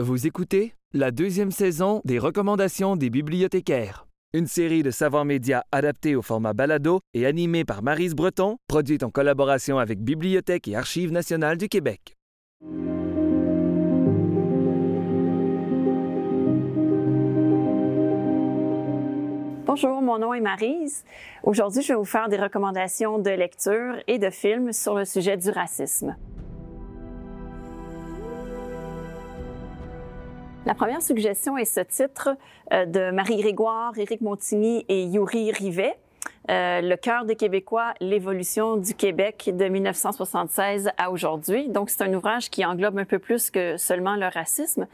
Vous écoutez la deuxième saison des recommandations des bibliothécaires, une série de savoirs médias adaptés au format balado et animée par Marise Breton, produite en collaboration avec Bibliothèque et Archives nationales du Québec. Bonjour, mon nom est Marise. Aujourd'hui, je vais vous faire des recommandations de lecture et de films sur le sujet du racisme. La première suggestion est ce titre euh, de Marie Grégoire, Éric Montigny et Yuri Rivet. Euh, le cœur des Québécois, l'évolution du Québec de 1976 à aujourd'hui. Donc, c'est un ouvrage qui englobe un peu plus que seulement le racisme.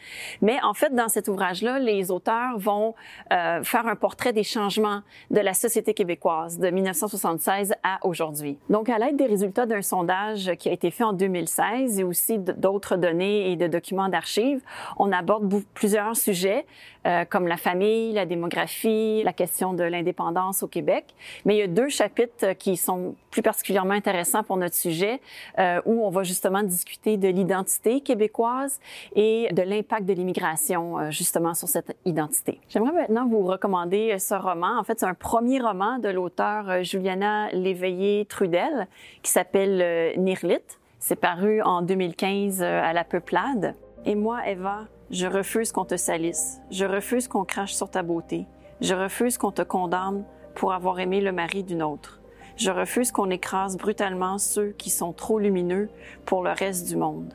Mais en fait, dans cet ouvrage-là, les auteurs vont euh, faire un portrait des changements de la société québécoise de 1976 à aujourd'hui. Donc, à l'aide des résultats d'un sondage qui a été fait en 2016 et aussi d'autres données et de documents d'archives, on aborde plusieurs sujets euh, comme la famille, la démographie, la question de l'indépendance au Québec. Mais il y a deux chapitres qui sont plus particulièrement intéressants pour notre sujet, euh, où on va justement discuter de l'identité québécoise et de l'impact de l'immigration euh, justement sur cette identité. J'aimerais maintenant vous recommander ce roman. En fait, c'est un premier roman de l'auteur Juliana Léveillé-Trudel qui s'appelle Nirlit. C'est paru en 2015 à la Peuplade. Et moi, Eva, je refuse qu'on te salisse. Je refuse qu'on crache sur ta beauté. Je refuse qu'on te condamne pour avoir aimé le mari d'une autre. Je refuse qu'on écrase brutalement ceux qui sont trop lumineux pour le reste du monde.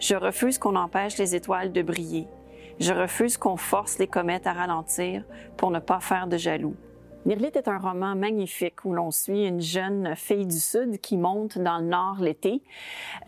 Je refuse qu'on empêche les étoiles de briller. Je refuse qu'on force les comètes à ralentir pour ne pas faire de jaloux. Nirlit est un roman magnifique où l'on suit une jeune fille du Sud qui monte dans le Nord l'été.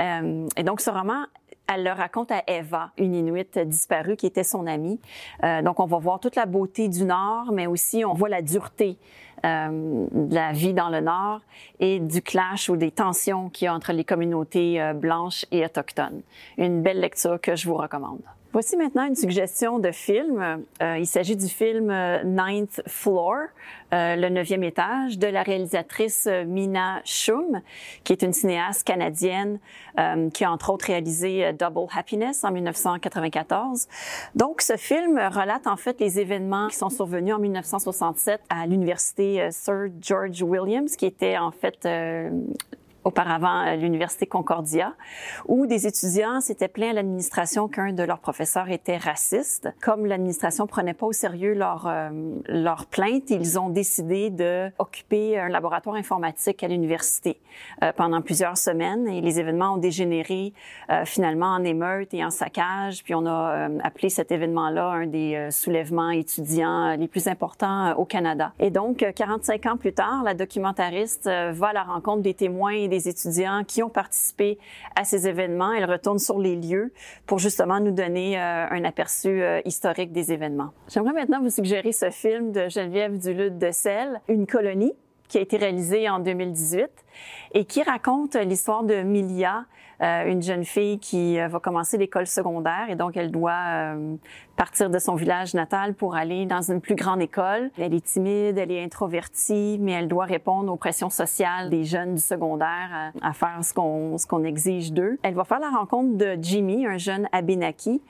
Euh, et donc, ce roman elle le raconte à Eva, une Inuit disparue qui était son amie. Euh, donc, on va voir toute la beauté du Nord, mais aussi on voit la dureté euh, de la vie dans le Nord et du clash ou des tensions qu'il y a entre les communautés euh, blanches et autochtones. Une belle lecture que je vous recommande. Voici maintenant une suggestion de film. Euh, il s'agit du film euh, Ninth Floor, euh, le neuvième étage, de la réalisatrice euh, Mina Schum, qui est une cinéaste canadienne euh, qui a entre autres réalisé Double Happiness en 1994. Donc, ce film relate en fait les événements qui sont survenus en 1967 à l'université Sir George Williams, qui était en fait auparavant l'université Concordia, où des étudiants s'étaient plaints à l'administration qu'un de leurs professeurs était raciste. Comme l'administration prenait pas au sérieux leur euh, leur plainte, ils ont décidé de occuper un laboratoire informatique à l'université euh, pendant plusieurs semaines et les événements ont dégénéré euh, finalement en émeute et en saccage. Puis on a appelé cet événement-là un des soulèvements étudiants les plus importants au Canada. Et donc 45 ans plus tard, la documentariste va à la rencontre des témoins étudiants qui ont participé à ces événements. Elle retourne sur les lieux pour justement nous donner euh, un aperçu euh, historique des événements. J'aimerais maintenant vous suggérer ce film de Geneviève Duluth de Selle, Une colonie, qui a été réalisé en 2018 et qui raconte l'histoire de Milia, euh, une jeune fille qui va commencer l'école secondaire et donc elle doit partir de son village natal pour aller dans une plus grande école. Elle est timide, elle est introvertie, mais elle doit répondre aux pressions sociales des jeunes du secondaire à, faire ce qu'on ce qu'on exige d'eux. Elle va faire la rencontre de Jimmy, un jeune Abenaki,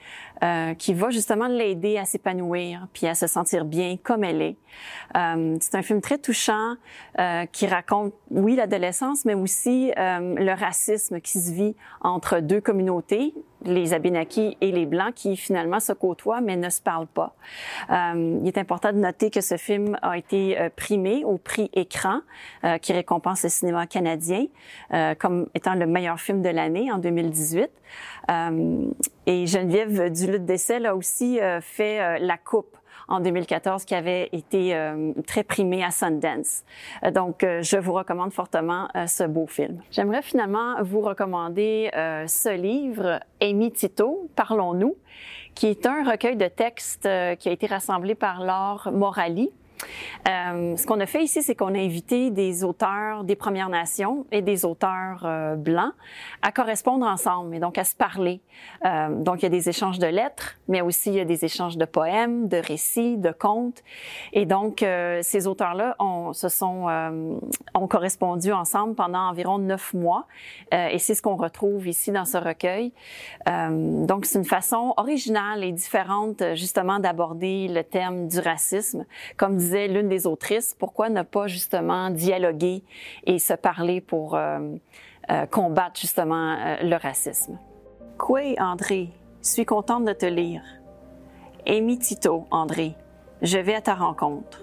euh, qui va justement l'aider à s'épanouir puis à se sentir bien comme elle est. Euh, c'est un film très touchant euh, qui raconte, oui, l'adolescence, mais aussi euh, le racisme qui se vit entre deux communautés, les Abénakis et les Blancs qui finalement se côtoient mais ne se parlent pas. Euh, il est important de noter que ce film a été euh, primé au prix Écran qui récompense le cinéma canadien comme étant le meilleur film de l'année en 2018. Euh, et Geneviève Duluth-Dessel a aussi fait La Coupe en 2014 qui avait été euh, très primé à Sundance. Euh, donc, euh, je vous recommande fortement ce beau film. J'aimerais finalement vous recommander ce livre, Amy Tito, Parlons-nous, qui est un recueil de textes qui a été rassemblé par Laure Morali Euh, ce qu'on a fait ici, c'est qu'on a invité des auteurs des Premières Nations et des auteurs euh, blancs à correspondre ensemble et donc à se parler. Euh, donc, il y a des échanges de lettres, mais aussi il y a des échanges de poèmes, de récits, de contes. Et donc, euh, ces auteurs-là ont, se sont, euh, ont correspondu ensemble pendant environ neuf mois. Et c'est ce qu'on retrouve ici dans ce recueil. donc, c'est une façon originale et différente, justement, d'aborder le thème du racisme. Comme disait l'une des autrices, pourquoi ne pas justement dialoguer et se parler pour euh, euh, combattre justement euh, le racisme? Quoi, André, suis contente de te lire. Amy Tito, André, je vais à ta rencontre.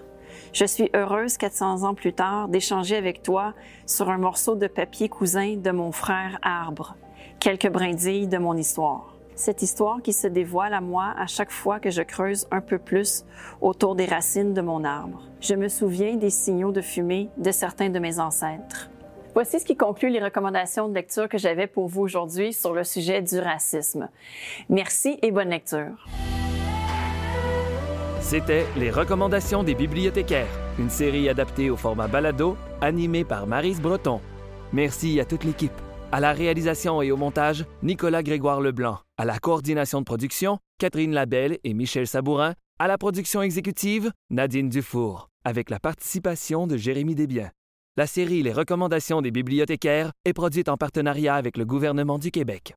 Je suis heureuse 400 ans plus tard d'échanger avec toi sur un morceau de papier cousin de mon frère Arbre, quelques brindilles de mon histoire cette histoire qui se dévoile à moi à chaque fois que je creuse un peu plus autour des racines de mon arbre. Je me souviens des signaux de fumée de certains de mes ancêtres. Voici ce qui conclut les recommandations de lecture que j'avais pour vous aujourd'hui sur le sujet du racisme. Merci et bonne lecture. C'était Les recommandations des bibliothécaires, une série adaptée au format balado, animée par Marise Breton. Merci à toute l'équipe. À la réalisation et au montage, Nicolas Grégoire Leblanc. À la coordination de production, Catherine Labelle et Michel Sabourin. À la production exécutive, Nadine Dufour. Avec la participation de Jérémy Desbiens. La série Les recommandations des bibliothécaires est produite en partenariat avec le gouvernement du Québec.